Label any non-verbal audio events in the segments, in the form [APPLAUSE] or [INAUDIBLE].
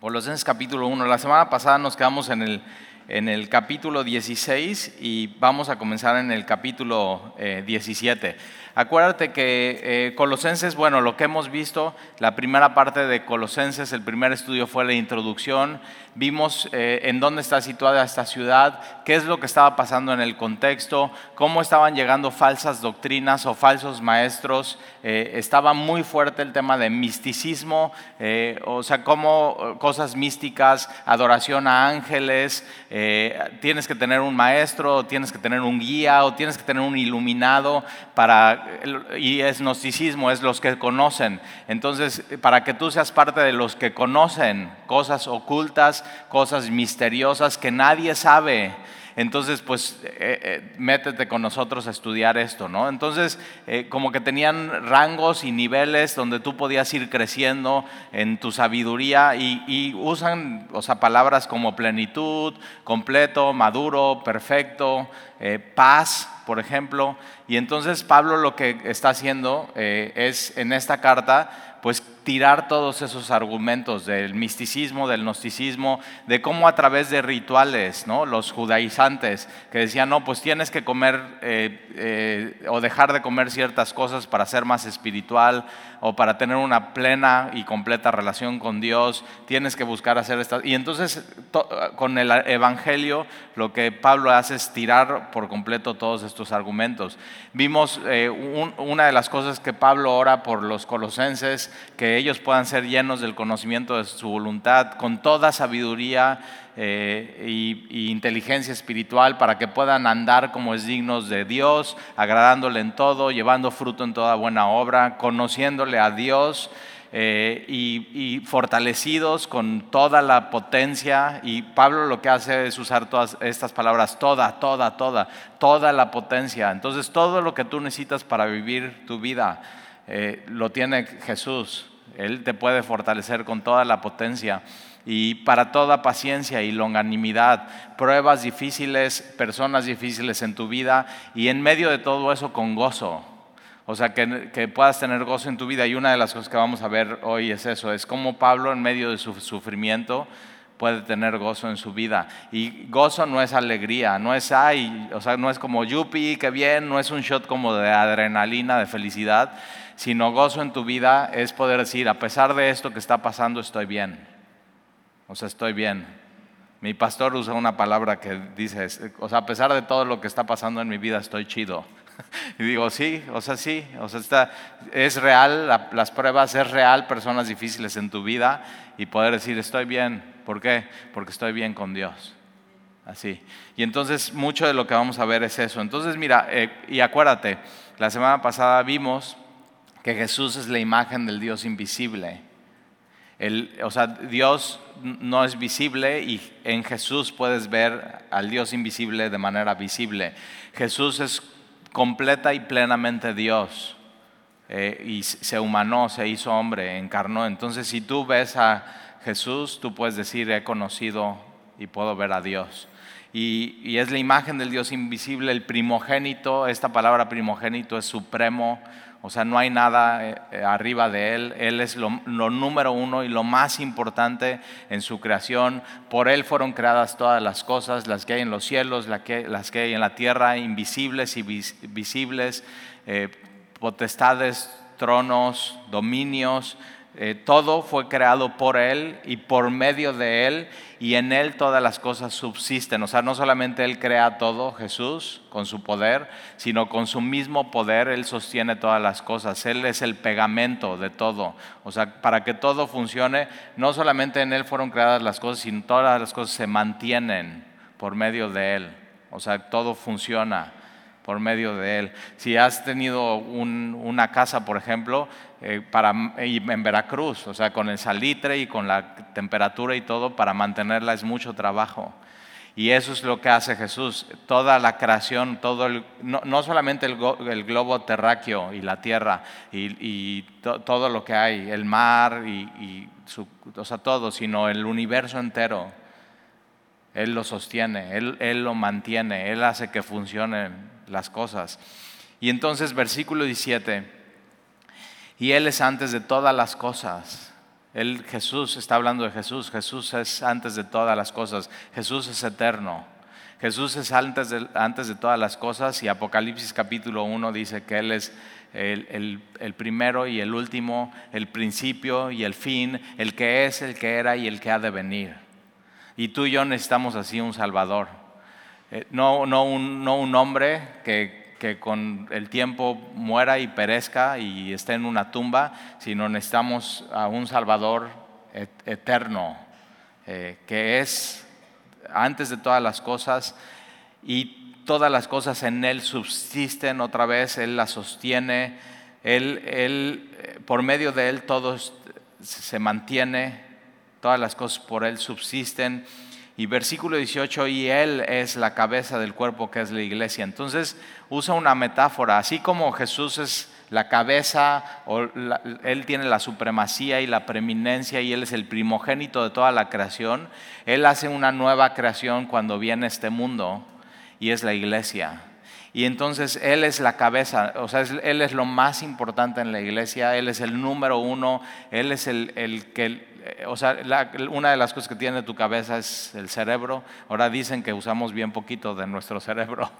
Colosenses capítulo 1. La semana pasada nos quedamos en el, en el capítulo 16 y vamos a comenzar en el capítulo 17. Eh, Acuérdate que eh, Colosenses, bueno, lo que hemos visto, la primera parte de Colosenses, el primer estudio fue la introducción, vimos eh, en dónde está situada esta ciudad, qué es lo que estaba pasando en el contexto, cómo estaban llegando falsas doctrinas o falsos maestros, estaba muy fuerte el tema de misticismo, o sea, cómo cosas místicas, adoración a ángeles, tienes que tener un maestro, tienes que tener un guía, o tienes que tener un iluminado para y es gnosticismo, es los que conocen. Entonces, para que tú seas parte de los que conocen cosas ocultas, cosas misteriosas que nadie sabe, entonces, pues, eh, eh, métete con nosotros a estudiar esto, ¿no? Entonces, eh, como que tenían rangos y niveles donde tú podías ir creciendo en tu sabiduría y, y usan, o sea, palabras como plenitud, completo, maduro, perfecto, paz, por ejemplo. Y entonces Pablo lo que está haciendo es en esta carta, pues tirar todos esos argumentos del misticismo, del gnosticismo, de cómo a través de rituales, ¿no? los judaizantes, que decían, no, pues tienes que comer eh, eh, o dejar de comer ciertas cosas para ser más espiritual o para tener una plena y completa relación con Dios, tienes que buscar hacer estas... Y entonces con el Evangelio lo que Pablo hace es tirar por completo todos estos argumentos. Vimos eh, una de las cosas que Pablo ora por los colosenses, que ellos puedan ser llenos del conocimiento de su voluntad, con toda sabiduría eh, y, inteligencia espiritual, para que puedan andar como es dignos de Dios, agradándole en todo, llevando fruto en toda buena obra, conociéndole a Dios. Eh, y, fortalecidos con toda la potencia. Y Pablo lo que hace es usar todas estas palabras, toda, toda, toda, toda la potencia. Entonces todo lo que tú necesitas para vivir tu vida eh, lo tiene Jesús. Él te puede fortalecer con toda la potencia y para toda paciencia y longanimidad, pruebas difíciles, personas difíciles en tu vida y en medio de todo eso con gozo. O sea, que, puedas tener gozo en tu vida. Y una de las cosas que vamos a ver hoy es eso, es cómo Pablo en medio de su sufrimiento puede tener gozo en su vida. Y gozo no es alegría, no es ay, o sea, no es como yupi, qué bien, no es un shot como de adrenalina, de felicidad, sino gozo en tu vida es poder decir, a pesar de esto que está pasando, estoy bien. O sea, estoy bien. Mi pastor usa una palabra que dice, o sea, a pesar de todo lo que está pasando en mi vida, estoy chido. [LAUGHS] Y digo, sí, o sea, sí, o sea, está, es real, las pruebas, es real, personas difíciles en tu vida y poder decir, estoy bien. ¿Por qué? Porque estoy bien con Dios. Así. Y entonces mucho de lo que vamos a ver es eso. Entonces, mira, eh, y acuérdate, la semana pasada vimos que Jesús es la imagen del Dios invisible. O sea, Dios no es visible y en Jesús puedes ver al Dios invisible de manera visible. Jesús es completa y plenamente Dios eh, y se humanó, se hizo hombre, encarnó. Entonces, si tú ves a Jesús, tú puedes decir, he conocido y puedo ver a Dios. Y, y es la imagen del Dios invisible, el primogénito, esta palabra primogénito es supremo, o sea, no hay nada eh, eh, arriba de Él. Él es lo, número uno y lo más importante en su creación. Por Él fueron creadas todas las cosas, las que hay en los cielos, las que, hay en la tierra, invisibles y visibles, eh, potestades, tronos, dominios. Todo fue creado por Él y por medio de Él y en Él todas las cosas subsisten. O sea, no solamente Él crea todo, Jesús, con su poder, sino con su mismo poder Él sostiene todas las cosas. Él es el pegamento de todo. O sea, para que todo funcione, no solamente en Él fueron creadas las cosas, sino todas las cosas se mantienen por medio de Él. O sea, todo funciona por medio de Él. Si has tenido una casa, por ejemplo, eh, para, en Veracruz, o sea, con el salitre y con la temperatura y todo, para mantenerla es mucho trabajo. Y eso es lo que hace Jesús. Toda la creación, todo no, solamente el, globo terráqueo y la tierra y, todo lo que hay, el mar y, o sea, todo, sino el universo entero. Él lo sostiene, él, él lo mantiene, Él hace que funcionen las cosas. Y entonces versículo 17, y Él es antes de todas las cosas. Él, Jesús está hablando de Jesús. Jesús es antes de todas las cosas. Jesús es eterno. Jesús es antes de, antes de todas las cosas y Apocalipsis capítulo 1 dice que Él es el, el, primero y el último, el principio y el fin, el que es, el que era y el que ha de venir. Y tú y yo necesitamos así un Salvador. Eh, no, no, un, no un hombre que, que con el tiempo muera y perezca y esté en una tumba, sino necesitamos a un Salvador eterno, eh, que es antes de todas las cosas y todas las cosas en Él subsisten otra vez, Él las sostiene, Él, él eh, por medio de Él todo se mantiene, todas las cosas por Él subsisten. Y versículo 18, y Él es la cabeza del cuerpo que es la iglesia. Entonces usa una metáfora, así como Jesús es la cabeza, o Él tiene la supremacía y la preeminencia y Él es el primogénito de toda la creación, Él hace una nueva creación cuando viene este mundo y es la iglesia. Y entonces Él es la cabeza, o sea, Él es lo más importante en la iglesia, Él es el número uno, Él es el, el que, o sea, una de las cosas que tiene tu cabeza es el cerebro. Ahora dicen que usamos bien poquito de nuestro cerebro.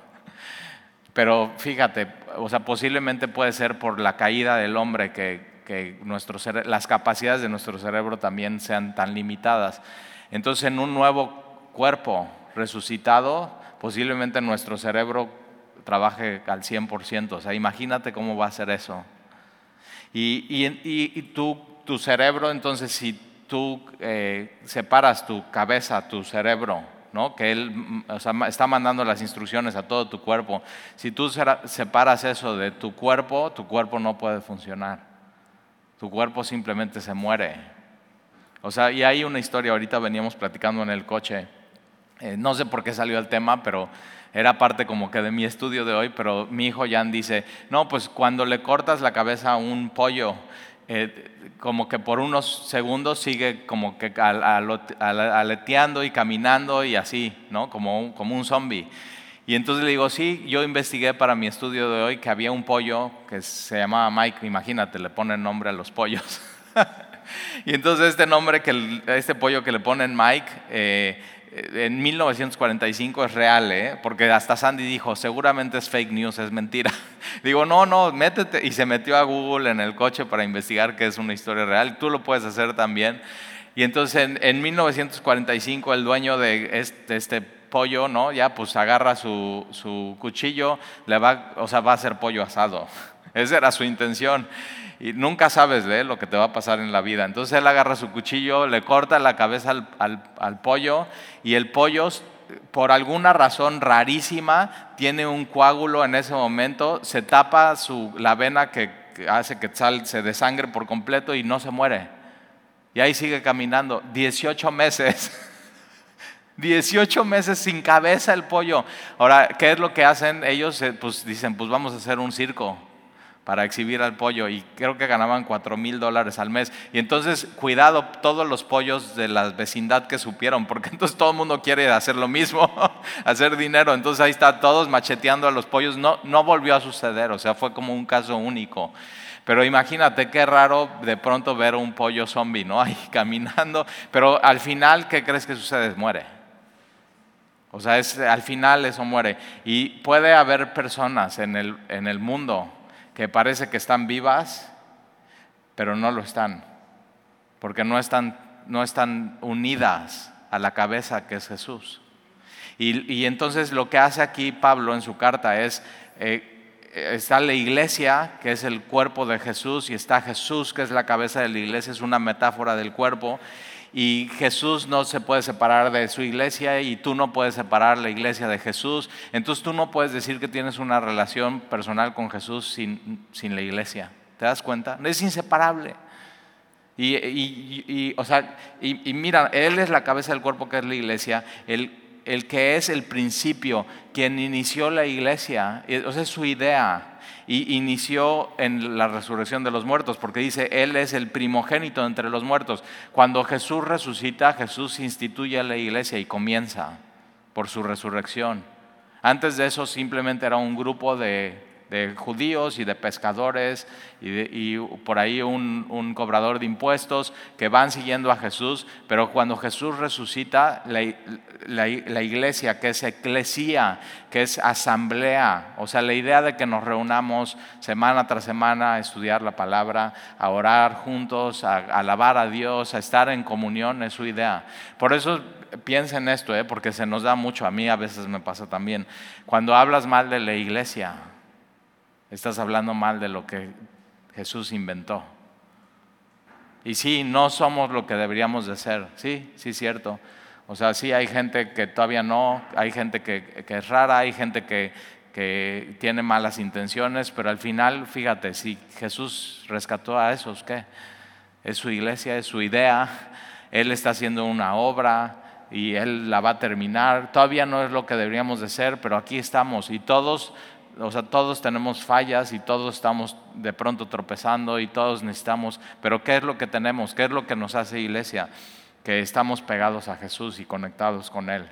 [LAUGHS] Pero fíjate, o sea, posiblemente puede ser por la caída del hombre que, que nuestro las capacidades de nuestro cerebro también sean tan limitadas. Entonces, en un nuevo cuerpo resucitado, posiblemente nuestro cerebro trabaje al 100%. O sea, imagínate cómo va a ser eso. Y, y, y tu cerebro, entonces, si tú eh, separas tu cabeza, tu cerebro, ¿no? que Él mm, está mandando las instrucciones a todo tu cuerpo. Si tú separas eso de tu cuerpo, tu cuerpo no puede funcionar. Tu cuerpo simplemente se muere. O sea, y hay una historia, ahorita veníamos platicando en el coche, eh, no sé por qué salió el tema, pero era parte como que de mi estudio de hoy, pero mi hijo Jan dice, no, pues cuando le cortas la cabeza a un pollo, eh, como que por unos segundos sigue como que aleteando y caminando y así, ¿no? Como un, como un zombie. Y entonces le digo, sí, yo investigué para mi estudio de hoy que había un pollo que se llamaba Mike, imagínate, le ponen nombre a los pollos. [LAUGHS] [LAUGHS] y entonces este nombre, que este pollo que le ponen Mike, eh, en 1945 es real, ¿eh? porque hasta Sandy dijo, seguramente es fake news, es mentira. [LAUGHS] Digo, no, no, métete. Y se metió a Google en el coche para investigar que es una historia real. Tú lo puedes hacer también. Y entonces en, 1945 el dueño de este, pollo, ¿no? Ya pues agarra su, su cuchillo, le va, o sea, va a hacer pollo asado. [LAUGHS] Esa era su intención y nunca sabes de lo que te va a pasar en la vida. Entonces él agarra su cuchillo, le corta la cabeza al, pollo y el pollo, por alguna razón rarísima, tiene un coágulo en ese momento, se tapa la vena que, hace que sal, se desangre por completo y no se muere. Y ahí sigue caminando. 18 meses. [LAUGHS] 18 meses sin cabeza el pollo. Ahora, ¿qué es lo que hacen? Ellos eh, pues dicen, pues vamos a hacer un circo para exhibir al pollo y creo que ganaban 4 mil dólares al mes. Y entonces, cuidado, todos los pollos de la vecindad que supieron, porque [LAUGHS] entonces todo el mundo quiere hacer lo mismo, [LAUGHS] hacer dinero. Entonces ahí está, todos macheteando a los pollos. No, no volvió a suceder, o sea, fue como un caso único. Pero imagínate qué raro de pronto ver un pollo zombie, ¿no? [LAUGHS] Ahí caminando. Pero al final, ¿qué crees que sucede? Muere. O sea, es, al final eso muere. Y puede haber personas en el, en el mundo que parece que están vivas, pero no lo están, porque no están, no están unidas a la cabeza que es Jesús. Y, entonces lo que hace aquí Pablo en su carta es, eh, está la iglesia, que es el cuerpo de Jesús, y está Jesús, que es la cabeza de la iglesia, es una metáfora del cuerpo, y Jesús no se puede separar de su iglesia y tú no puedes separar la iglesia de Jesús. Entonces tú no puedes decir que tienes una relación personal con Jesús sin, sin la iglesia. ¿Te das cuenta? Es inseparable. Y, y, o sea, y, mira, Él es la cabeza del cuerpo que es la iglesia, el, el que es el principio, quien inició la iglesia, o sea, es su idea y inició en la resurrección de los muertos, porque dice, Él es el primogénito entre los muertos. Cuando Jesús resucita, Jesús instituye la iglesia y comienza por su resurrección. Antes de eso simplemente era un grupo de de judíos y de pescadores y, por ahí un, cobrador de impuestos que van siguiendo a Jesús, pero cuando Jesús resucita, la, iglesia, que es eclesía, que es asamblea, o sea, la idea de que nos reunamos semana tras semana a estudiar la palabra, a orar juntos, a, alabar a Dios, a estar en comunión, es su idea. Por eso piensa en esto, ¿eh? porque se nos da mucho, a mí a veces me pasa también. Cuando hablas mal de la iglesia, estás hablando mal de lo que Jesús inventó. Y sí, no somos lo que deberíamos de ser, sí, sí, cierto. O sea, sí hay gente que todavía no, hay gente que, es rara, hay gente que, que tiene malas intenciones, pero al final, fíjate, si Jesús rescató a esos, ¿qué? Es su iglesia, es su idea, Él está haciendo una obra y Él la va a terminar. Todavía no es lo que deberíamos de ser, pero aquí estamos y todos o sea, todos tenemos fallas y todos estamos de pronto tropezando y todos necesitamos, pero ¿qué es lo que tenemos? ¿Qué es lo que nos hace iglesia? Que estamos pegados a Jesús y conectados con Él.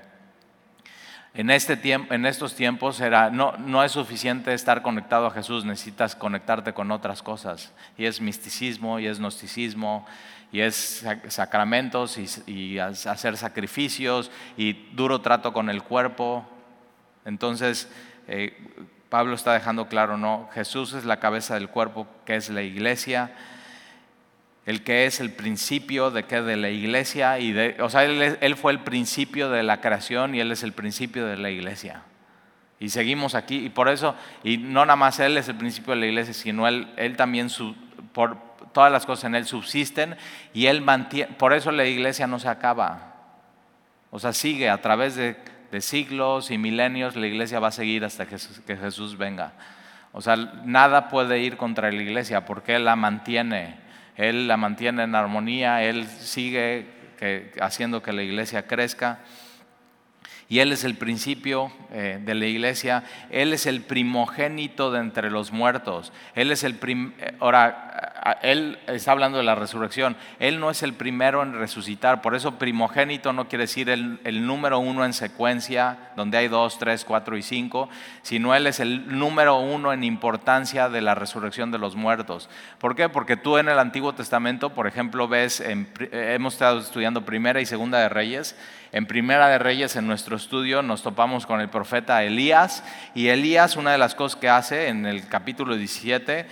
En, este tiempo, en estos tiempos era, no, no es suficiente estar conectado a Jesús, necesitas conectarte con otras cosas. Y es misticismo, y es gnosticismo, y es sacramentos, y, hacer sacrificios, y duro trato con el cuerpo. Entonces, eh, Pablo está dejando claro, no, Jesús es la cabeza del cuerpo, que es la iglesia, el que es el principio de que de la iglesia, y de, o sea, él, fue el principio de la creación y él es el principio de la iglesia. Y seguimos aquí, y por eso, y no nada más él es el principio de la iglesia, sino él, él también, por todas las cosas en él subsisten, y él mantiene, por eso la iglesia no se acaba. O sea, sigue a través de de siglos y milenios, la iglesia va a seguir hasta que Jesús venga. O sea, nada puede ir contra la iglesia porque Él la mantiene, Él la mantiene en armonía, Él sigue haciendo que la iglesia crezca. Y Él es el principio eh, de la iglesia, Él es el primogénito de entre los muertos. Él es el eh, ahora, él está hablando de la resurrección. Él no es el primero en resucitar. Por eso primogénito no quiere decir el, número uno en secuencia, donde hay dos, tres, cuatro y cinco, sino Él es el número uno en importancia de la resurrección de los muertos. ¿Por qué? Porque tú en el Antiguo Testamento, por ejemplo, ves, hemos estado estudiando Primera y Segunda de Reyes. En Primera de Reyes, en nuestro estudio, nos topamos con el profeta Elías. Y Elías, una de las cosas que hace en el capítulo 17,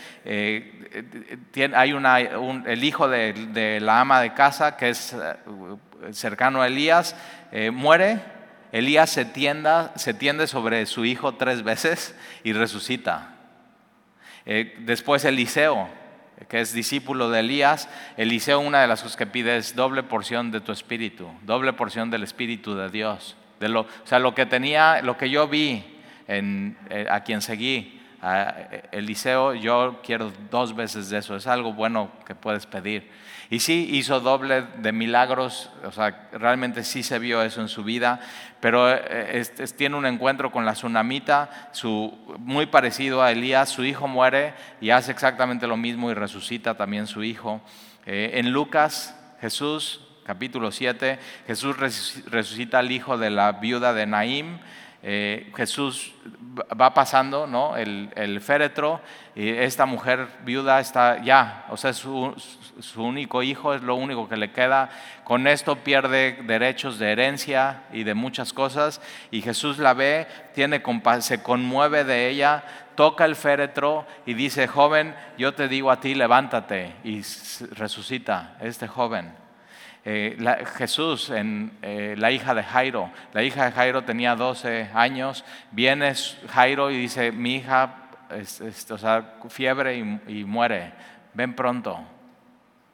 hay una, el hijo de, la ama de casa, que es eh, cercano a Elías, eh, muere. Elías se, se tiende sobre su hijo tres veces y resucita. Eh, después Eliseo, que es discípulo de Elías, Eliseo una de las cosas que pide es doble porción de tu espíritu, doble porción del espíritu de Dios. De lo, o sea, lo que tenía, lo que yo vi en, a quien seguí, Eliseo, yo quiero dos veces de eso, es algo bueno que puedes pedir. Y sí, hizo doble de milagros, o sea, realmente sí se vio eso en su vida, pero eh, tiene un encuentro con la tsunamita, su, muy parecido a Elías, su hijo muere y hace exactamente lo mismo y resucita también su hijo. Eh, en Lucas, Jesús, capítulo 7, Jesús resucita al hijo de la viuda de Naim. Eh, Jesús va pasando ¿no? el, féretro y esta mujer viuda está ya, o sea, su, su, único hijo es lo único que le queda. Con esto pierde derechos de herencia y de muchas cosas y Jesús la ve, tiene, se conmueve de ella, toca el féretro y dice, joven, yo te digo a ti, levántate y resucita este joven. Eh, Jesús, en eh, la hija de Jairo, la hija de Jairo tenía 12 años, viene Jairo y dice, mi hija, o sea, fiebre y, muere, ven pronto,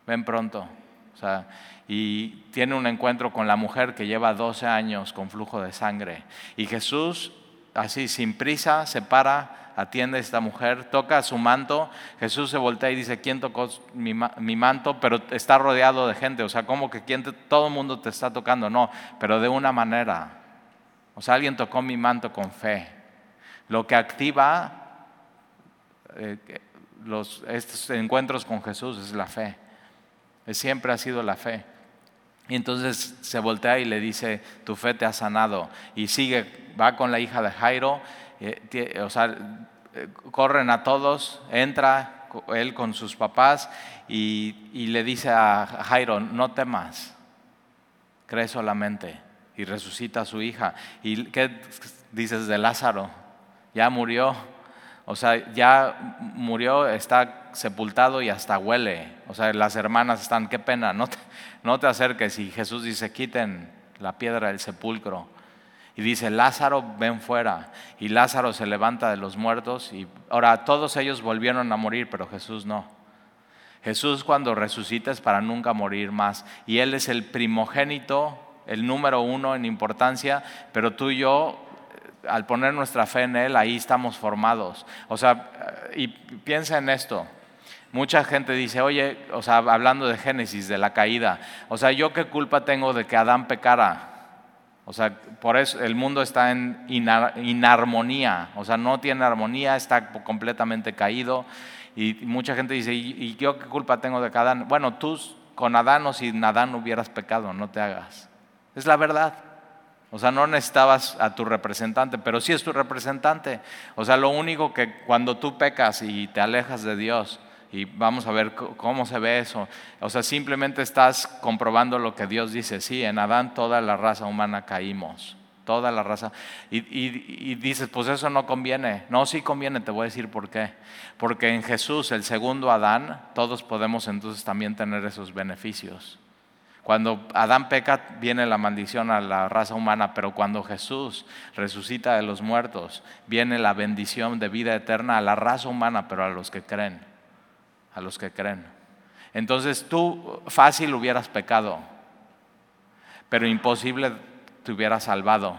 ven pronto. O sea, y tiene un encuentro con la mujer que lleva 12 años con flujo de sangre. Y Jesús, así sin prisa, se para atiende a esta mujer, toca su manto, Jesús se voltea y dice, ¿quién tocó mi, manto? Pero está rodeado de gente, o sea, como que ¿quién todo el mundo te está tocando, no, pero de una manera. O sea, alguien tocó mi manto con fe. Lo que activa eh, los, estos encuentros con Jesús es la fe. Siempre ha sido la fe. Y entonces se voltea y le dice, tu fe te ha sanado. Y sigue, va con la hija de Jairo eh, o sea, eh, corren a todos, entra él con sus papás y, y le dice a Jairo, no temas, cree solamente y resucita a su hija. ¿Y qué dices de Lázaro? Ya murió, o sea, ya murió, está sepultado y hasta huele. O sea, las hermanas están, qué pena, no te, no te acerques. Y Jesús dice, quiten la piedra del sepulcro. Y dice, Lázaro, ven fuera. Y Lázaro se levanta de los muertos. Y ahora todos ellos volvieron a morir, pero Jesús no. Jesús cuando resucita es para nunca morir más. Y Él es el primogénito, el número uno en importancia, pero tú y yo, al poner nuestra fe en Él, ahí estamos formados. O sea, y piensa en esto. Mucha gente dice, oye, o sea, hablando de Génesis, de la caída, o sea, ¿yo qué culpa tengo de que Adán pecara? O sea, por eso el mundo está en inarmonía, o sea, no tiene armonía, está completamente caído. Y mucha gente dice, ¿y yo qué culpa tengo de que Adán? Bueno, tú con Adán o sin Adán hubieras pecado, no te hagas. Es la verdad. O sea, no necesitabas a tu representante, pero sí es tu representante. O sea, lo único que cuando tú pecas y te alejas de Dios, y vamos a ver cómo se ve eso. O sea, simplemente estás comprobando lo que Dios dice. Sí, en Adán toda la raza humana caímos. Toda la raza. Y, dices, pues eso no conviene. No, sí conviene, te voy a decir por qué. Porque en Jesús, el segundo Adán, todos podemos entonces también tener esos beneficios. Cuando Adán peca, viene la maldición a la raza humana, pero cuando Jesús resucita de los muertos, viene la bendición de vida eterna a la raza humana, pero a los que creen a los que creen. Entonces tú fácil hubieras pecado, pero imposible te hubieras salvado.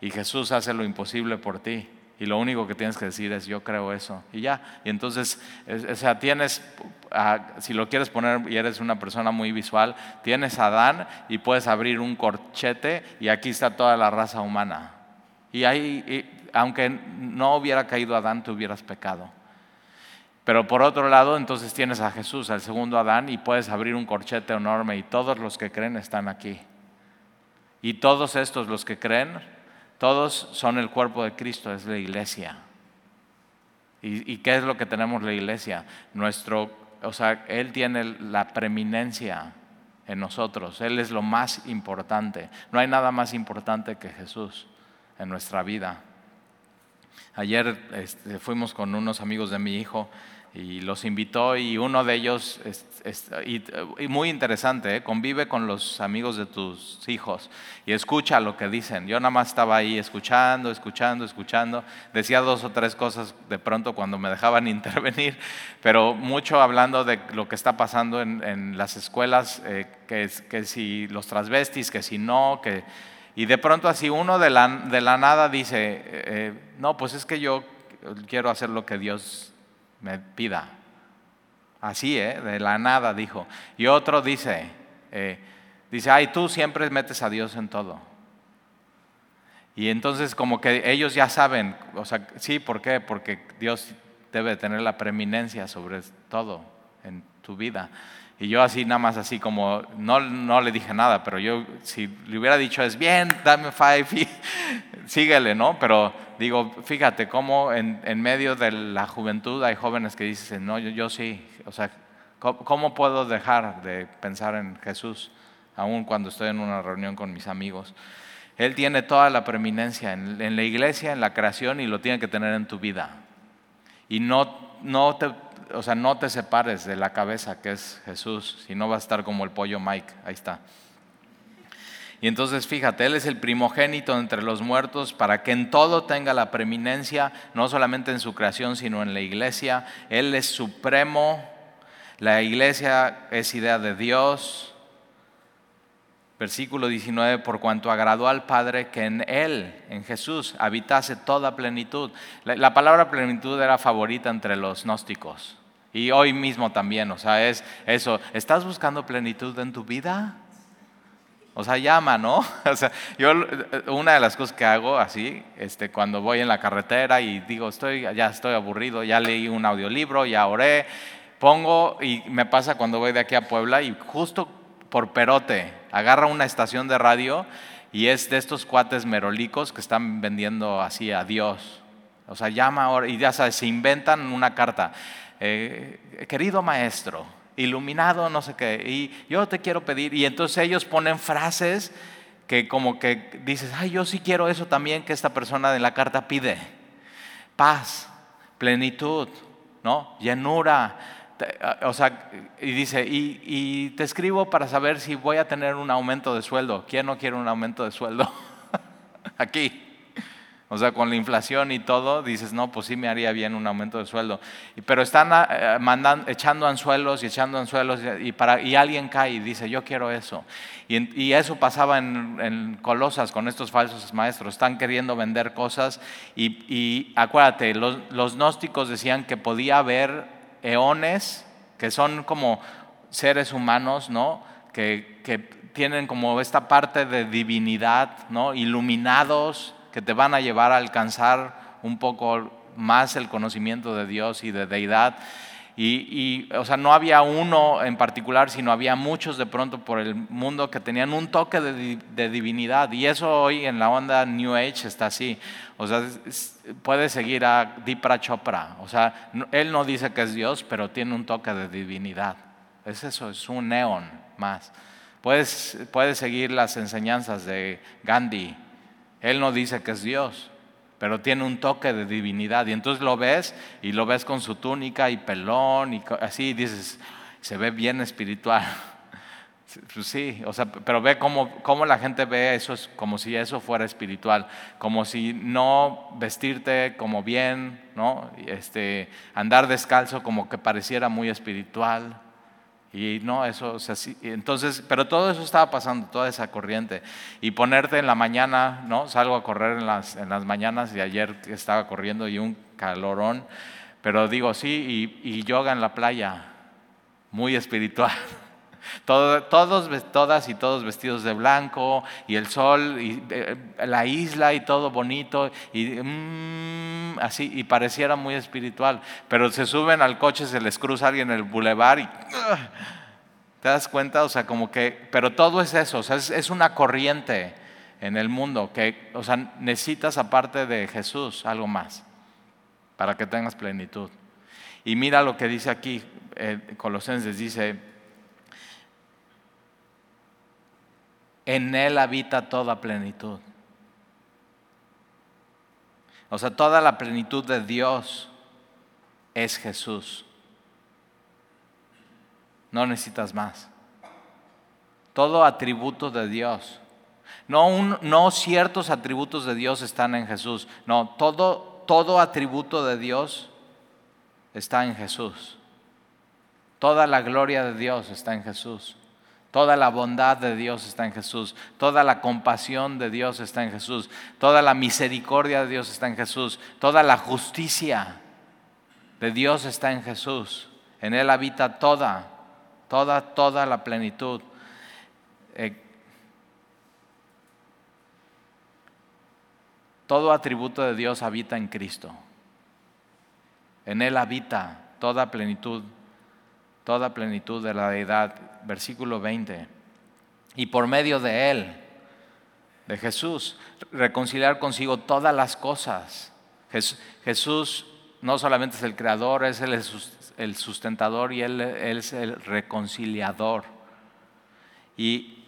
Y Jesús hace lo imposible por ti. Y lo único que tienes que decir es yo creo eso. Y ya. Y entonces, o sea, tienes, si lo quieres poner y eres una persona muy visual, tienes a Adán y puedes abrir un corchete y aquí está toda la raza humana. Y ahí, aunque no hubiera caído Adán, te hubieras pecado. Pero por otro lado, entonces tienes a Jesús, al segundo Adán, y puedes abrir un corchete enorme y todos los que creen están aquí. Y todos estos, los que creen, todos son el cuerpo de Cristo, es la iglesia. ¿Y, qué es lo que tenemos la iglesia? Nuestro, o sea, Él tiene la preeminencia en nosotros, Él es lo más importante. No hay nada más importante que Jesús en nuestra vida. Ayer este, fuimos con unos amigos de mi hijo y los invitó y uno de ellos, es, y, muy interesante, ¿eh? convive con los amigos de tus hijos y escucha lo que dicen. Yo nada más estaba ahí escuchando, escuchando, escuchando. Decía dos o tres cosas de pronto cuando me dejaban [LAUGHS] intervenir, pero mucho hablando de lo que está pasando en, las escuelas, eh, que, que si los transvestis, que si no, que... Y de pronto así uno de la, de la nada dice, eh, no, pues es que yo quiero hacer lo que Dios me pida. Así, ¿eh? de la nada dijo. Y otro dice, eh, dice, ay, tú siempre metes a Dios en todo. Y entonces como que ellos ya saben, o sea, sí, ¿por qué? Porque Dios debe tener la preeminencia sobre todo en tu vida. Y yo así, nada más así como, no, no le dije nada, pero yo si le hubiera dicho es bien, dame five y [LAUGHS] síguele, ¿no? Pero digo, fíjate cómo en, en, medio de la juventud hay jóvenes que dicen, no, yo, yo sí, o sea, ¿cómo, puedo dejar de pensar en Jesús aún cuando estoy en una reunión con mis amigos? Él tiene toda la preeminencia en, en la iglesia, en la creación y lo tiene que tener en tu vida. Y no, no te o sea, no te separes de la cabeza que es Jesús, si no vas a estar como el pollo Mike, ahí está. Y entonces fíjate, Él es el primogénito entre los muertos para que en todo tenga la preeminencia, no solamente en su creación, sino en la iglesia. Él es supremo, la iglesia es idea de Dios. Versículo 19, por cuanto agradó al Padre que en Él, en Jesús, habitase toda plenitud. La, la palabra plenitud era favorita entre los gnósticos. Y hoy mismo también, o sea, es eso, ¿estás buscando plenitud en tu vida? O sea, llama, ¿no? [LAUGHS] O sea, yo una de las cosas que hago así, este, cuando voy en la carretera y digo, estoy, ya estoy aburrido, ya leí un audiolibro, ya oré, pongo y me pasa cuando voy de aquí a Puebla y justo por perote agarra una estación de radio y es de estos cuates merolicos que están vendiendo así a Dios O sea, llama ahora y ya sabes, se inventan una carta. Eh, querido maestro, iluminado, no sé qué, y yo te quiero pedir, y entonces ellos ponen frases que como que dices, ay, yo sí quiero eso también que esta persona de la carta pide. Paz, plenitud, ¿no? Llenura. O sea, y dice, y, y te escribo para saber si voy a tener un aumento de sueldo. ¿Quién no quiere un aumento de sueldo? [LAUGHS] Aquí. O sea, con la inflación y todo, dices, no, pues sí me haría bien un aumento de sueldo. Pero están eh, mandando, echando anzuelos y echando anzuelos y, para, y alguien cae y dice, yo quiero eso. Y, eso pasaba en, Colosas con estos falsos maestros. Están queriendo vender cosas y, acuérdate, los, los gnósticos decían que podía haber eones, que son como seres humanos, ¿no? Que, que tienen como esta parte de divinidad, ¿no? Iluminados que te van a llevar a alcanzar un poco más el conocimiento de Dios y de deidad. Y, o sea, no había uno en particular, sino había muchos de pronto por el mundo que tenían un toque de, divinidad. Y eso hoy en la onda New Age está así. O sea, puede seguir a Dipra Chopra. O sea, él no dice que es Dios, pero tiene un toque de divinidad. Es eso, es un neón más. Puedes, puedes seguir las enseñanzas de Gandhi, él no dice que es Dios, pero tiene un toque de divinidad. Y entonces lo ves y lo ves con su túnica y pelón y así, dices, se ve bien espiritual. [LAUGHS] Pues sí, o sea, pero ve cómo, cómo, la gente ve eso es como si eso fuera espiritual, como si no vestirte como bien, ¿no? Este, andar descalzo como que pareciera muy espiritual. Y no, eso, o sea, sí, entonces, pero todo eso estaba pasando, toda esa corriente. Y ponerte en la mañana, ¿no? Salgo a correr en las, en las mañanas y ayer estaba corriendo y un calorón, pero digo, sí, y, y yoga en la playa, muy espiritual. Todos, todas y todos vestidos de blanco y el sol y eh, la isla y todo bonito y mm, así y pareciera muy espiritual, pero se suben al coche, se les cruza alguien en el bulevar y te das cuenta, o sea, como que, pero todo es eso, o sea, es, es una corriente en el mundo que, o sea, necesitas aparte de Jesús algo más para que tengas plenitud. Y mira lo que dice aquí, eh, Colosenses dice, en Él habita toda plenitud. O sea, toda la plenitud de Dios es Jesús. No necesitas más. Todo atributo de Dios. No, no ciertos atributos de Dios están en Jesús. No, todo, todo atributo de Dios está en Jesús. Toda la gloria de Dios está en Jesús. Toda la bondad de Dios está en Jesús. Toda la compasión de Dios está en Jesús. Toda la misericordia de Dios está en Jesús. Toda la justicia de Dios está en Jesús. En Él habita toda, toda, toda la plenitud. Eh, todo atributo de Dios habita en Cristo. En Él habita toda plenitud toda plenitud de la deidad. Versículo 20. Y por medio de Él, de Jesús, reconciliar consigo todas las cosas. Jesús no solamente es el creador, es el sustentador y Él, es el reconciliador. Y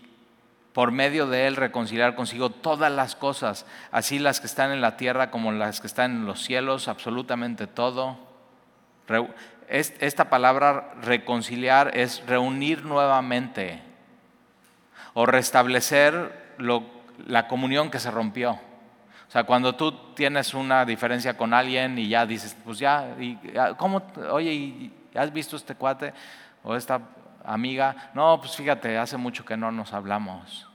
por medio de Él reconciliar consigo todas las cosas, así las que están en la tierra como las que están en los cielos, absolutamente todo esta palabra reconciliar es reunir nuevamente o restablecer la comunión que se rompió. O sea, cuando tú tienes una diferencia con alguien y ya dices, pues ya, y, ¿cómo? Oye, ¿has visto este cuate o esta amiga? No, pues fíjate, hace mucho que no nos hablamos.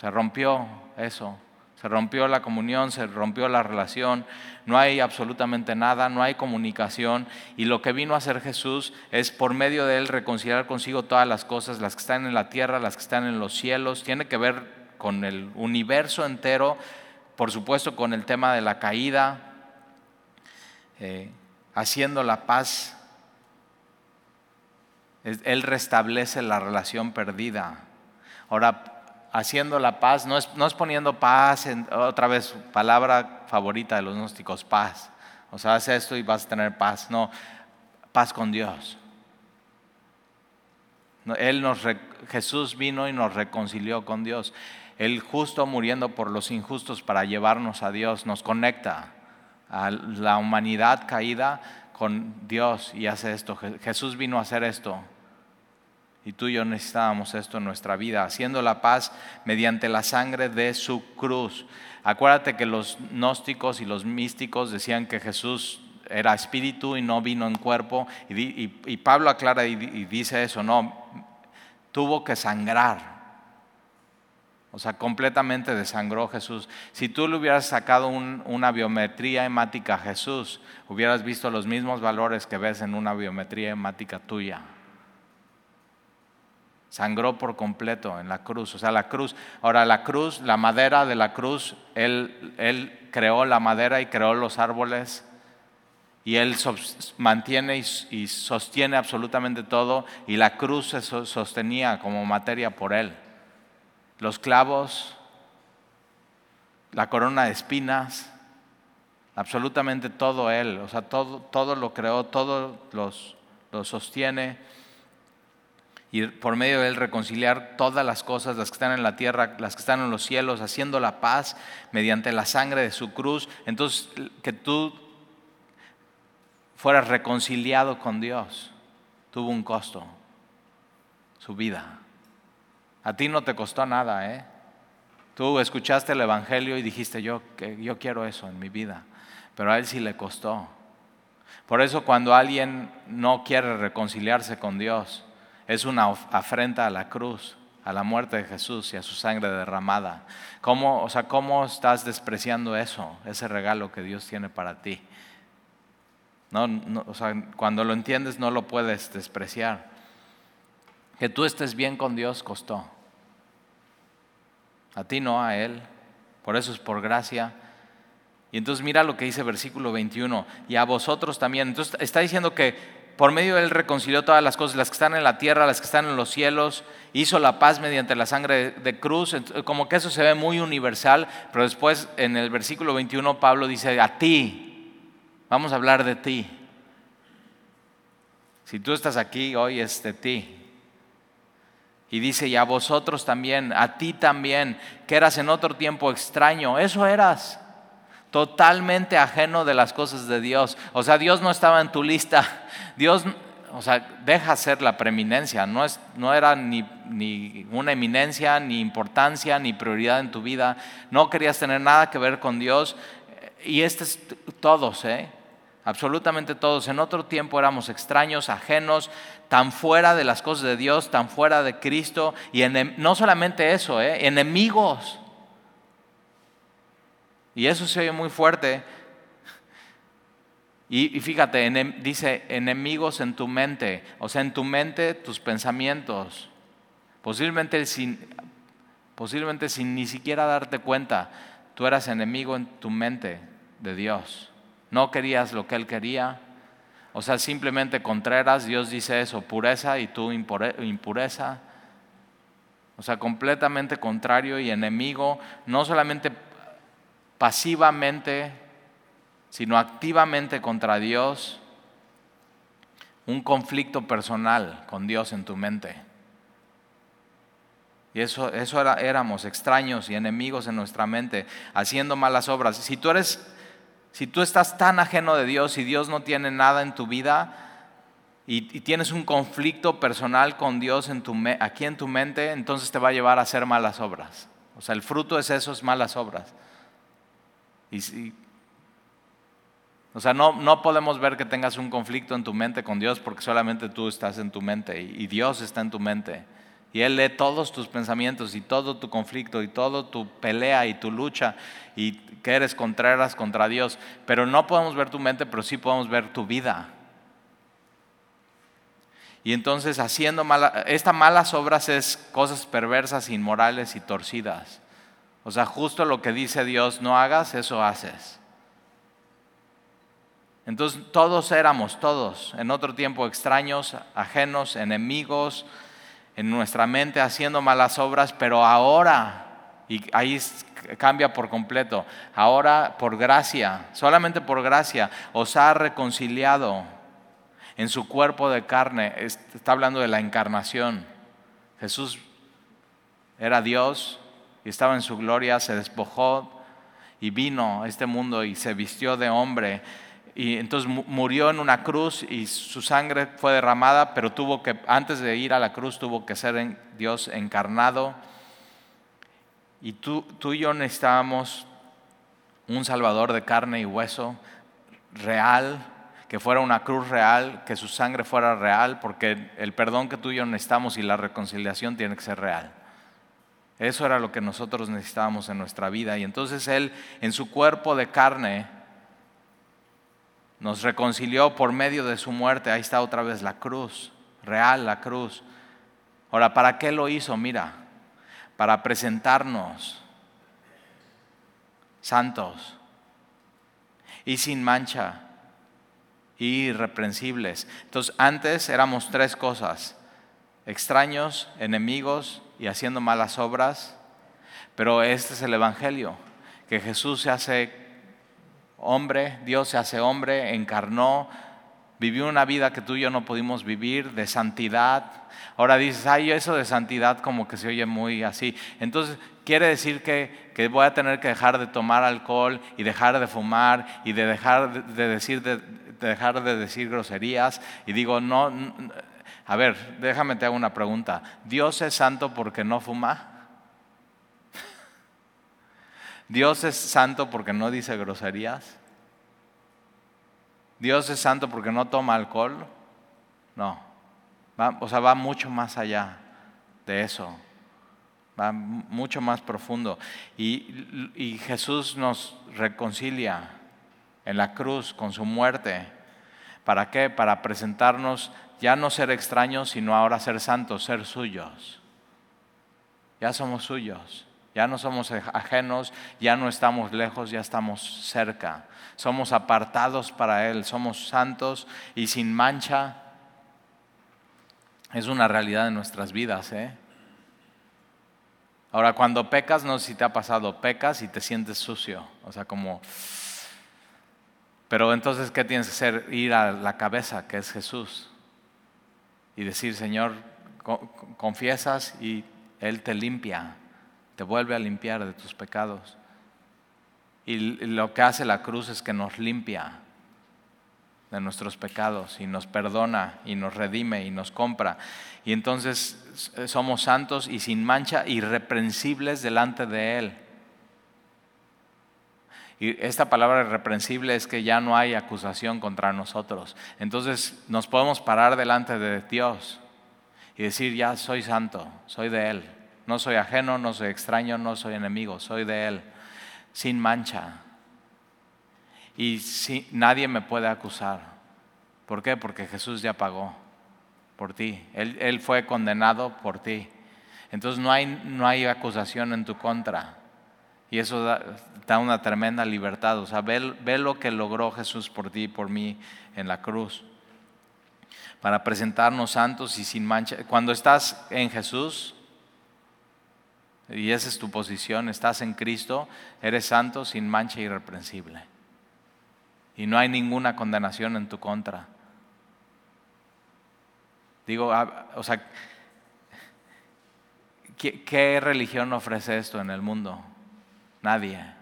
Se rompió eso. Se rompió la comunión, se rompió la relación, no hay absolutamente nada, no hay comunicación. Y lo que vino a hacer Jesús es por medio de él reconciliar consigo todas las cosas, las que están en la tierra, las que están en los cielos. Tiene que ver con el universo entero, por supuesto con el tema de la caída, eh, haciendo la paz. Él restablece la relación perdida. Ahora, haciendo la paz, no es, no es poniendo paz, en, otra vez, palabra favorita de los gnósticos, paz. O sea, haz esto y vas a tener paz. No, paz con Dios. Él nos, Jesús vino y nos reconcilió con Dios. El justo muriendo por los injustos para llevarnos a Dios nos conecta a la humanidad caída con Dios y hace esto. Jesús vino a hacer esto. Y tú y yo necesitábamos esto en nuestra vida, haciendo la paz mediante la sangre de su cruz. Acuérdate que los gnósticos y los místicos decían que Jesús era espíritu y no vino en cuerpo. Y, Pablo aclara y, dice eso, no, tuvo que sangrar. O sea, completamente desangró Jesús. Si tú le hubieras sacado una biometría hemática a Jesús, hubieras visto los mismos valores que ves en una biometría hemática tuya. Sangró por completo en la cruz. O sea, la cruz. Ahora, la cruz, la madera de la cruz, Él, él creó la madera y creó los árboles y Él mantiene y sostiene absolutamente todo y la cruz se sostenía como materia por Él. Los clavos, la corona de espinas, absolutamente todo Él, o sea, todo, todo lo creó, todo los, lo sostiene y por medio de Él reconciliar todas las cosas, las que están en la tierra, las que están en los cielos, haciendo la paz mediante la sangre de su cruz. Entonces, que tú fuera reconciliado con Dios, tuvo un costo, su vida. A ti no te costó nada, ¿eh? Tú escuchaste el Evangelio y dijiste, yo, yo quiero eso en mi vida, pero a él sí le costó. Por eso cuando alguien no quiere reconciliarse con Dios, es una afrenta a la cruz, a la muerte de Jesús y a su sangre derramada. ¿Cómo, o sea, ¿Cómo estás despreciando eso, ese regalo que Dios tiene para ti? No, o sea, cuando lo entiendes no lo puedes despreciar. Que tú estés bien con Dios costó. A ti no, a Él. Por eso es por gracia. Y entonces mira lo que dice versículo 21. Y a vosotros también. Entonces está diciendo que por medio de Él reconcilió todas las cosas, las que están en la tierra, las que están en los cielos. Hizo la paz mediante la sangre de cruz. Como que eso se ve muy universal. Pero después en el versículo 21 Pablo dice, a ti, Vamos a hablar de ti. Si tú estás aquí, hoy es de ti. Y dice, y a vosotros también, a ti también, que eras en otro tiempo extraño, eso eras, totalmente ajeno de las cosas de Dios. O sea, Dios no estaba en tu lista. Dios, o sea, deja ser la preeminencia, no, es, no era ni, ni una eminencia, ni importancia, ni prioridad en tu vida. No querías tener nada que ver con Dios. Y este es todos, ¿eh? absolutamente todos. En otro tiempo éramos extraños, ajenos, tan fuera de las cosas de Dios, tan fuera de Cristo, y no solamente eso, ¿eh? enemigos. Y eso se oye muy fuerte. Y, fíjate, dice enemigos en tu mente, o sea, en tu mente tus pensamientos, posiblemente sin, posiblemente sin ni siquiera darte cuenta, tú eras enemigo en tu mente de Dios no querías lo que Él quería. O sea, simplemente Contreras, Dios dice eso, pureza y tú impureza. O sea, completamente contrario y enemigo, no solamente pasivamente, sino activamente contra Dios. Un conflicto personal con Dios en tu mente. Y eso, eso era, éramos extraños y enemigos en nuestra mente, haciendo malas obras. Si tú eres si tú estás tan ajeno de Dios y Dios no tiene nada en tu vida y, tienes un conflicto personal con Dios en tu, aquí en tu mente, entonces te va a llevar a hacer malas obras. O sea, el fruto es eso, es malas obras. Y, o sea, no, no podemos ver que tengas un conflicto en tu mente con Dios porque solamente tú estás en tu mente y Dios está en tu mente. Y Él lee todos tus pensamientos y todo tu conflicto y todo tu pelea y tu lucha y que eres contreras contra Dios. Pero no podemos ver tu mente, pero sí podemos ver tu vida. Y entonces haciendo estas malas obras es cosas perversas, inmorales y torcidas. O sea, justo lo que dice Dios, no hagas, eso haces. Entonces todos éramos, todos, en otro tiempo extraños, ajenos, enemigos, en nuestra mente haciendo malas obras, pero ahora, y ahí cambia por completo. Ahora por gracia, solamente por gracia, os ha reconciliado en su cuerpo de carne. Está hablando de la encarnación. Jesús era Dios y estaba en su gloria, se despojó y vino a este mundo y se vistió de hombre. Y entonces murió en una cruz y su sangre fue derramada, pero tuvo que, antes de ir a la cruz, tuvo que ser Dios encarnado. Y tú, tú y yo necesitábamos un Salvador de carne y hueso, real, que fuera una cruz real, que su sangre fuera real, porque el perdón que tú y yo necesitamos y la reconciliación tiene que ser real. Eso era lo que nosotros necesitábamos en nuestra vida. Y entonces Él, en su cuerpo de carne, nos reconcilió por medio de su muerte. Ahí está otra vez la cruz, real la cruz. Ahora, ¿para qué lo hizo? Mira, para presentarnos santos y sin mancha y irreprensibles. Entonces, antes éramos tres cosas, extraños, enemigos y haciendo malas obras, pero este es el Evangelio, que Jesús se hace hombre, Dios se hace hombre, encarnó, vivió una vida que tú y yo no pudimos vivir, de santidad. Ahora dices, ay, eso de santidad como que se oye muy así. Entonces, quiere decir que, que voy a tener que dejar de tomar alcohol y dejar de fumar y de dejar de decir, de, dejar de decir groserías. Y digo, no a ver, déjame te hago una pregunta. ¿Dios es santo porque no fuma? ¿Dios es santo porque no dice groserías? ¿Dios es santo porque no toma alcohol? No. o sea, va mucho más allá de eso. Va mucho más profundo. Y, y Jesús nos reconcilia en la cruz con su muerte. ¿Para qué? Para presentarnos ya no ser extraños, sino ahora ser santos, ser suyos. Ya somos suyos, ya no somos ajenos, ya no estamos lejos, ya estamos cerca. Somos apartados para Él, somos santos y sin mancha. Es una realidad de nuestras vidas. ¿eh? Ahora, cuando pecas, no sé si te ha pasado, pecas y te sientes sucio, o sea, como... Pero entonces, ¿qué tienes que hacer? Ir a la cabeza, que es Jesús y decir, Señor, confiesas y Él te limpia, te vuelve a limpiar de tus pecados. Y lo que hace la cruz es que nos limpia de nuestros pecados y nos perdona y nos redime y nos compra. Y entonces somos santos y sin mancha, irreprensibles delante de Él. Y esta palabra irreprensible es que ya no hay acusación contra nosotros. Entonces nos podemos parar delante de Dios y decir, ya soy santo, soy de Él. No soy ajeno, no soy extraño, no soy enemigo, soy de Él, sin mancha. Y si, nadie me puede acusar. ¿Por qué? Porque Jesús ya pagó por ti. Él, él fue condenado por ti. Entonces no hay, no hay acusación en tu contra. Y eso da, una tremenda libertad. O sea, ve, lo que logró Jesús por ti y por mí en la cruz. Para presentarnos santos y sin mancha. Cuando estás en Jesús, y esa es tu posición, estás en Cristo, eres santo, sin mancha, irreprensible. Y no hay ninguna condenación en tu contra. Digo, ah, o sea, ¿qué religión ofrece esto en el mundo? Nadie.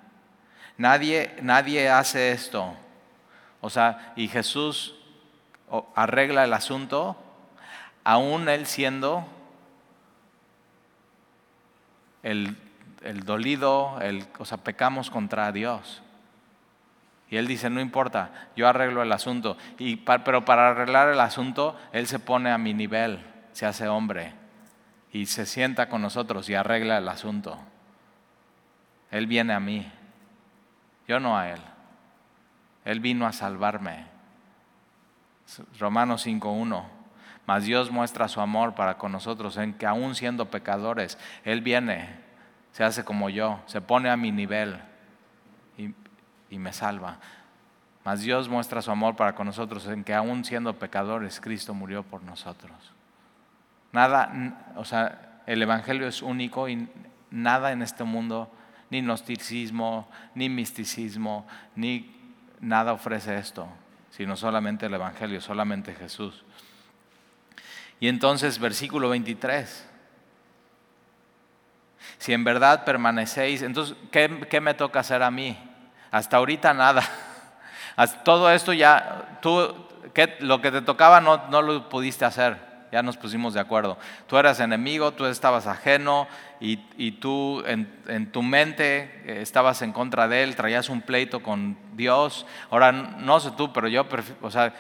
Nadie, nadie hace esto. O sea, y Jesús arregla el asunto, aún él siendo el, dolido, el, o sea, pecamos contra Dios. Y él dice, no importa, yo arreglo el asunto. Y, pero para arreglar el asunto, él se pone a mi nivel, se hace hombre y se sienta con nosotros y arregla el asunto. Él viene a mí, yo no a Él. Él vino a salvarme. Romanos 5.1. Mas Dios muestra su amor para con nosotros en que aún siendo pecadores, Él viene, se hace como yo, se pone a mi nivel y, y me salva. Mas Dios muestra su amor para con nosotros en que aún siendo pecadores, Cristo murió por nosotros. Nada, o sea, el Evangelio es único y nada en este mundo, ni gnosticismo, ni misticismo, ni nada ofrece esto, sino solamente el Evangelio, solamente Jesús. Y entonces, versículo 23. Si en verdad permanecéis, entonces, ¿qué, me toca hacer a mí? Hasta ahorita nada. [LAUGHS] Todo esto ya, tú, lo que te tocaba no, no lo pudiste hacer ya nos pusimos de acuerdo. Tú eras enemigo, tú estabas ajeno y, tú en, tu mente eh, estabas en contra de él, traías un pleito con Dios. Ahora, no sé tú, pero yo, o sea,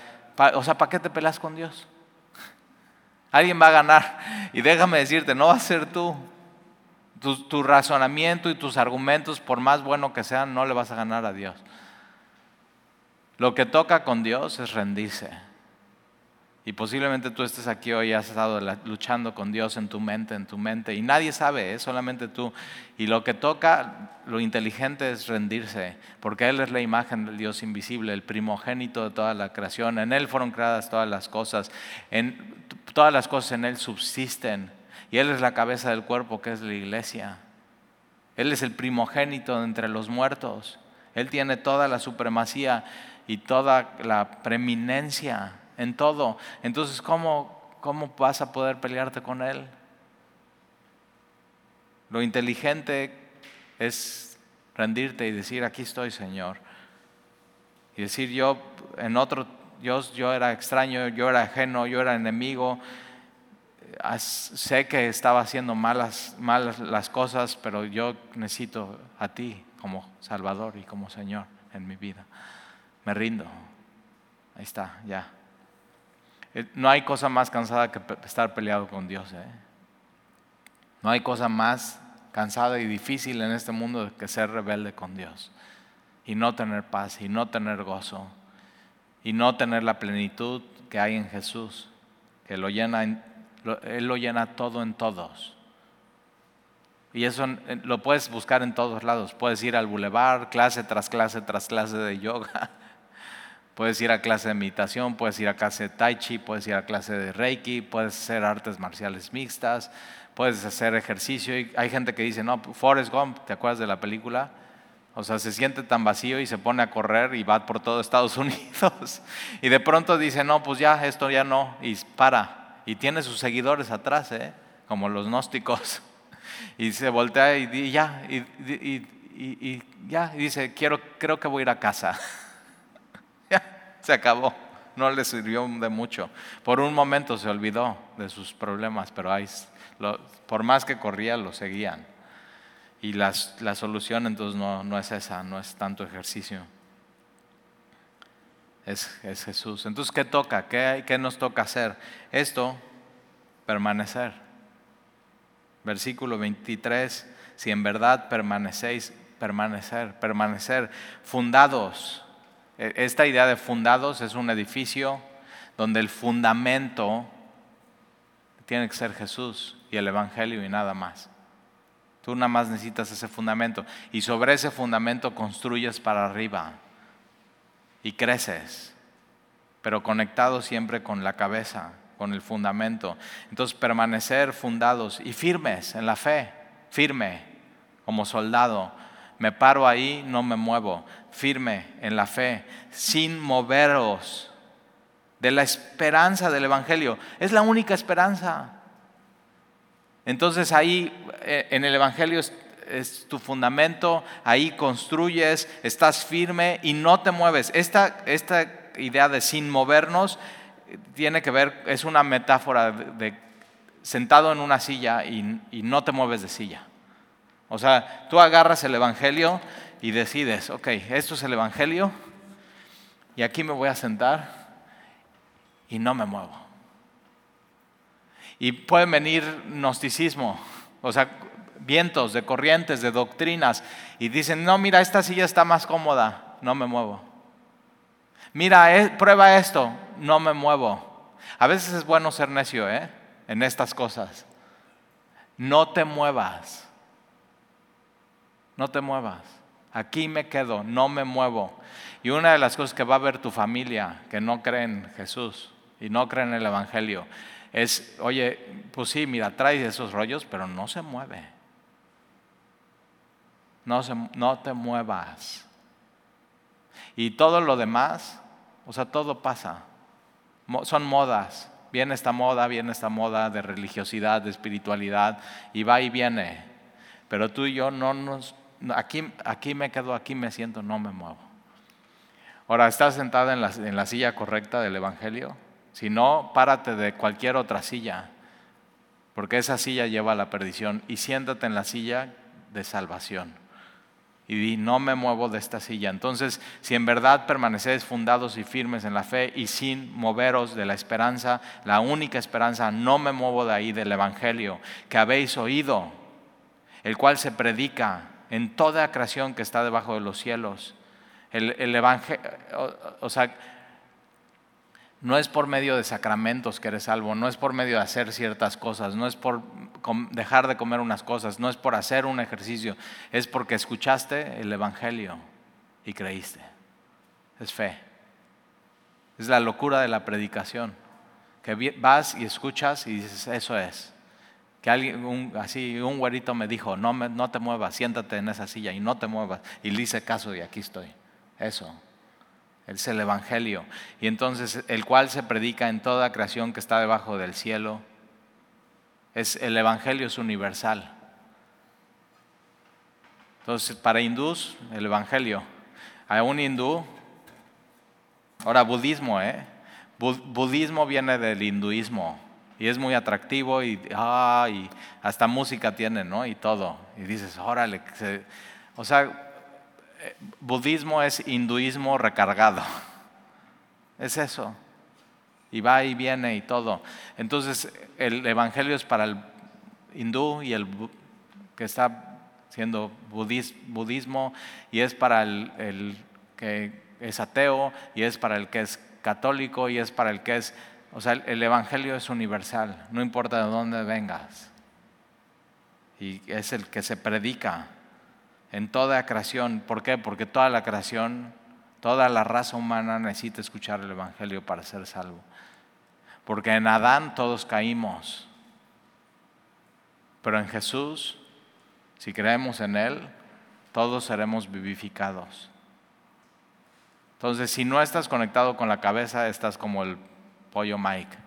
o sea, ¿para qué te pelas con Dios? [LAUGHS] Alguien va a ganar. Y déjame decirte, no va a ser tú. Tu, tu razonamiento y tus argumentos, por más bueno que sean, no le vas a ganar a Dios. Lo que toca con Dios es rendirse. Y posiblemente tú estés aquí hoy y has estado luchando con Dios en tu mente, en tu mente, y nadie sabe, es solamente tú. Y lo que toca, lo inteligente es rendirse, porque Él es la imagen del Dios invisible, el primogénito de toda la creación. En Él fueron creadas todas las cosas, en, todas las cosas en Él subsisten, y Él es la cabeza del cuerpo que es la iglesia. Él es el primogénito entre los muertos. Él tiene toda la supremacía y toda la preeminencia en todo. Entonces, ¿cómo, ¿cómo vas a poder pelearte con Él? Lo inteligente es rendirte y decir, aquí estoy, Señor. Y decir, yo en otro, yo, yo era extraño, yo era ajeno, yo era enemigo. Sé que estaba haciendo malas, malas las cosas, pero yo necesito a ti como Salvador y como Señor en mi vida. Me rindo. Ahí está, ya. Eh, no hay cosa más cansada que estar peleado con Dios. ¿eh? No hay cosa más cansada y difícil en este mundo que ser rebelde con Dios y no tener paz y no tener gozo y no tener la plenitud que hay en Jesús, que lo llena, Él lo llena todo en todos. Y eso lo puedes buscar en todos lados. Puedes ir al bulevar, clase tras clase tras clase de yoga Puedes ir a clase de meditación, puedes ir a clase de tai chi, puedes ir a clase de reiki, puedes hacer artes marciales mixtas, puedes hacer ejercicio. Y hay gente que dice, no, Forrest Gump, ¿te acuerdas de la película? O sea, se siente tan vacío y se pone a correr y va por todo Estados [LAUGHS] Unidos. Y de pronto dice, no, pues ya, esto ya no, y para. Y tiene sus seguidores atrás, ¿eh? como los gnósticos. [LAUGHS] Y se voltea y, ya, y, y, ya, y dice, quiero, creo que voy a ir a casa. [LAUGHS] se acabó. No le sirvió de mucho. Por un momento se olvidó de sus problemas, pero por más que corría, lo seguían. Y la solución entonces no, es esa, no es tanto ejercicio. Es, Jesús. Entonces, ¿qué toca? ¿Qué, ¿Qué nos toca hacer? Esto, permanecer. Versículo 23, si en verdad permanecéis, permanecer, permanecer, fundados esta idea de fundados es un edificio donde el fundamento tiene que ser Jesús y el Evangelio y nada más. Tú nada más necesitas ese fundamento y sobre ese fundamento construyes para arriba y creces, pero conectado siempre con la cabeza, con el fundamento. Entonces permanecer fundados y firmes en la fe, firme como soldado. Me paro ahí, no me muevo firme en la fe, sin moveros de la esperanza del Evangelio. Es la única esperanza. Entonces ahí eh, en el Evangelio es, tu fundamento, ahí construyes, estás firme y no te mueves. Esta, esta idea de sin movernos eh, tiene que ver, es una metáfora de, sentado en una silla y, y no te mueves de silla. O sea, tú agarras el Evangelio y decides, ok, esto es el Evangelio y aquí me voy a sentar y no me muevo. Y pueden venir gnosticismo, o sea, vientos de corrientes, de doctrinas, y dicen, no, mira, esta silla está más cómoda, no me muevo. Mira, eh, prueba esto, no me muevo. A veces es bueno ser necio, ¿eh? En estas cosas. No te muevas. No te muevas aquí me quedo, no me muevo. Y una de las cosas que va a ver tu familia que no cree en Jesús y no cree en el Evangelio es, oye, pues sí, mira, trae esos rollos, pero no se mueve. no, no te muevas. Y todo lo demás, o sea, todo pasa. Son modas. Viene esta moda, viene esta moda de religiosidad, de espiritualidad, y va y viene. Pero tú y yo no nos... Aquí, aquí me quedo, aquí me siento, no me muevo. Ahora, ¿estás sentada en la, silla correcta del Evangelio? Si no, párate de cualquier otra silla, porque esa silla lleva a la perdición, y siéntate en la silla de salvación y di, no me muevo de esta silla. Entonces, si en verdad permanecéis fundados y firmes en la fe y sin moveros de la esperanza, la única esperanza, no me muevo de ahí del Evangelio que habéis oído, el cual se predica en toda creación que está debajo de los cielos. El, el Evangelio, o sea, no es por medio de sacramentos que eres salvo, no es por medio de hacer ciertas cosas, no es por dejar de comer unas cosas, no es por hacer un ejercicio, es porque escuchaste el Evangelio y creíste. Es fe. Es la locura de la predicación. Que vas y escuchas y dices, eso es. Que alguien, así, un güerito me dijo, no, no te muevas, siéntate en esa silla y no te muevas. Y le hice caso y aquí estoy. Eso. Es el Evangelio. Y entonces, el cual se predica en toda creación que está debajo del cielo. Es, el Evangelio es universal. Entonces, para hindús, el Evangelio. A un hindú, ahora budismo, ¿eh? budismo viene del hinduismo y es muy atractivo y, ah, y hasta música tiene, ¿no? Y todo. Y dices, órale, o sea, budismo es hinduismo recargado. [LAUGHS] Es eso. Y va y viene y todo. Entonces, el evangelio es para el hindú y el que está siendo budismo y es para el, que es ateo y es para el que es católico y es para el que es, o sea, el evangelio es universal, no importa de dónde vengas. Y es el que se predica en toda creación. ¿Por qué? Porque toda la creación, toda la raza humana necesita escuchar el Evangelio para ser salvo. Porque en Adán todos caímos, pero en Jesús, si creemos en Él, todos seremos vivificados. Entonces, si no estás conectado con la cabeza, estás como el pollo Mike.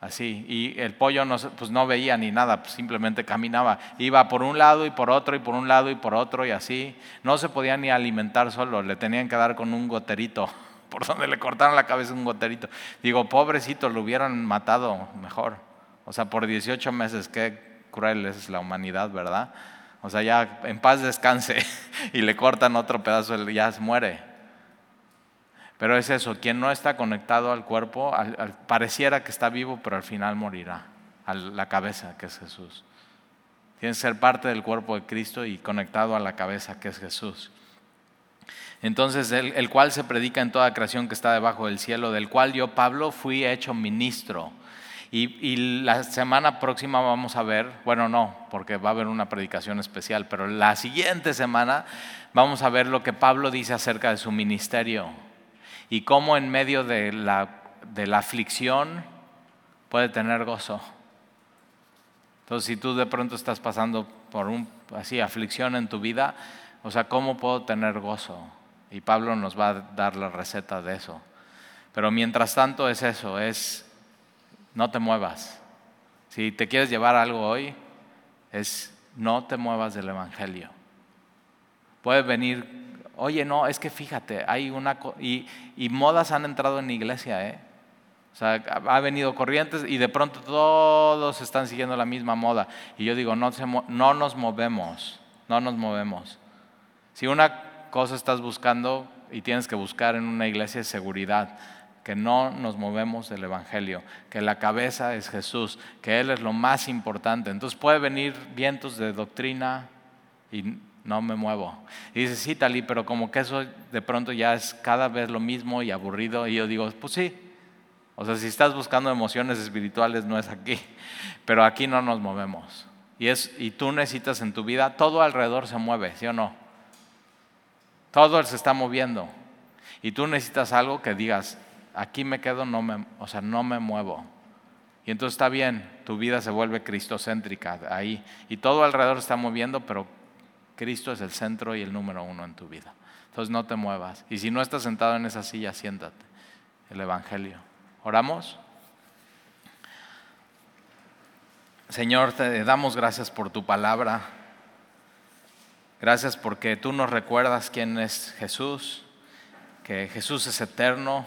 Así, y el pollo no, pues no veía ni nada, pues simplemente caminaba. Iba por un lado y por otro y por un lado y por otro y así. No se podía ni alimentar solo, le tenían que dar con un goterito, [LAUGHS] por donde le cortaron la cabeza un goterito. Digo, pobrecito, lo hubieran matado mejor. O sea, por 18 meses, qué cruel es la humanidad, ¿verdad? O sea, ya en paz descanse [LAUGHS] y le cortan otro pedazo, ya se muere. Pero es eso, quien no está conectado al cuerpo, pareciera que está vivo, pero al final morirá, a la cabeza que es Jesús. Tiene que ser parte del cuerpo de Cristo y conectado a la cabeza que es Jesús. Entonces, el, cual se predica en toda creación que está debajo del cielo, del cual yo, Pablo, fui hecho ministro. Y, la semana próxima vamos a ver, bueno, no, porque va a haber una predicación especial, pero la siguiente semana vamos a ver lo que Pablo dice acerca de su ministerio y cómo en medio de la, de la aflicción puede tener gozo. Entonces, si tú de pronto estás pasando por un así aflicción en tu vida, o sea, ¿cómo puedo tener gozo? Y Pablo nos va a dar la receta de eso. Pero mientras tanto es eso, es no te muevas. Si te quieres llevar algo hoy, es no te muevas del Evangelio. Puede venir Oye, no, es que fíjate, hay una... Y, y modas han entrado en la iglesia, ¿eh? O sea, ha venido corrientes y de pronto todos están siguiendo la misma moda. Y yo digo, no, no nos movemos, no nos movemos. Si una cosa estás buscando y tienes que buscar en una iglesia es seguridad, que no nos movemos del Evangelio, que la cabeza es Jesús, que Él es lo más importante. Entonces puede venir vientos de doctrina y no me muevo. Y dice, sí, Talí, pero como que eso de pronto ya es cada vez lo mismo y aburrido. Y yo digo, pues sí. O sea, si estás buscando emociones espirituales, no es aquí. [LAUGHS] Pero aquí no nos movemos. Y, es, y tú necesitas en tu vida, todo alrededor se mueve, ¿sí o no? Todo se está moviendo. Y tú necesitas algo que digas, aquí me quedo, no me, o sea, no me muevo. Y entonces está bien, tu vida se vuelve cristocéntrica ahí. Y todo alrededor se está moviendo, pero Cristo es el centro y el número uno en tu vida. Entonces no te muevas. Y si no estás sentado en esa silla, siéntate. El Evangelio. ¿Oramos? Señor, te damos gracias por tu palabra. Gracias porque tú nos recuerdas quién es Jesús, que Jesús es eterno.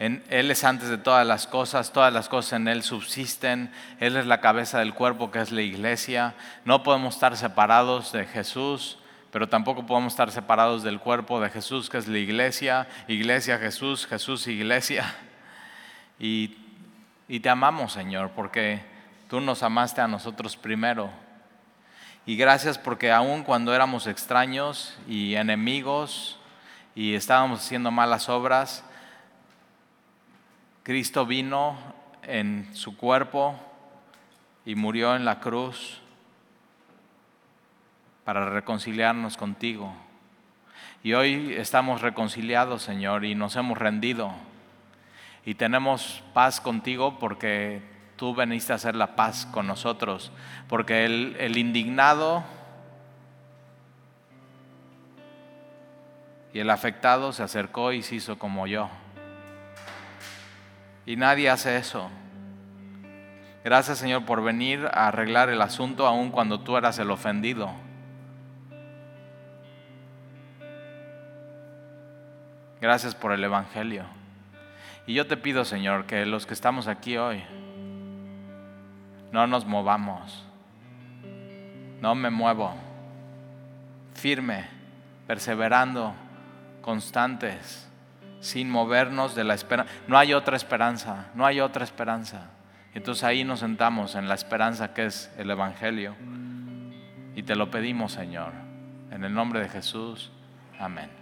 Él es antes de todas las cosas, todas las cosas en Él subsisten, Él es la cabeza del cuerpo que es la iglesia. No podemos estar separados de Jesús, pero tampoco podemos estar separados del cuerpo de Jesús que es la iglesia, iglesia Jesús, Jesús iglesia. [LAUGHS] Y, y te amamos Señor porque Tú nos amaste a nosotros primero. Y gracias porque aun cuando éramos extraños y enemigos y estábamos haciendo malas obras, Cristo vino en su cuerpo y murió en la cruz para reconciliarnos contigo. Y hoy estamos reconciliados, Señor, y nos hemos rendido. Y tenemos paz contigo porque tú veniste a hacer la paz con nosotros, porque el, el indignado y el afectado se acercó y se hizo como yo. Y nadie hace eso. Gracias Señor por venir a arreglar el asunto aun cuando tú eras el ofendido. Gracias por el Evangelio. Y yo te pido Señor que los que estamos aquí hoy, no nos movamos. No me muevo. Firme, perseverando, constantes, sin movernos de la esperanza. No hay otra esperanza, no hay otra esperanza. Entonces ahí nos sentamos en la esperanza que es el Evangelio. Y te lo pedimos, Señor. En el nombre de Jesús. Amén.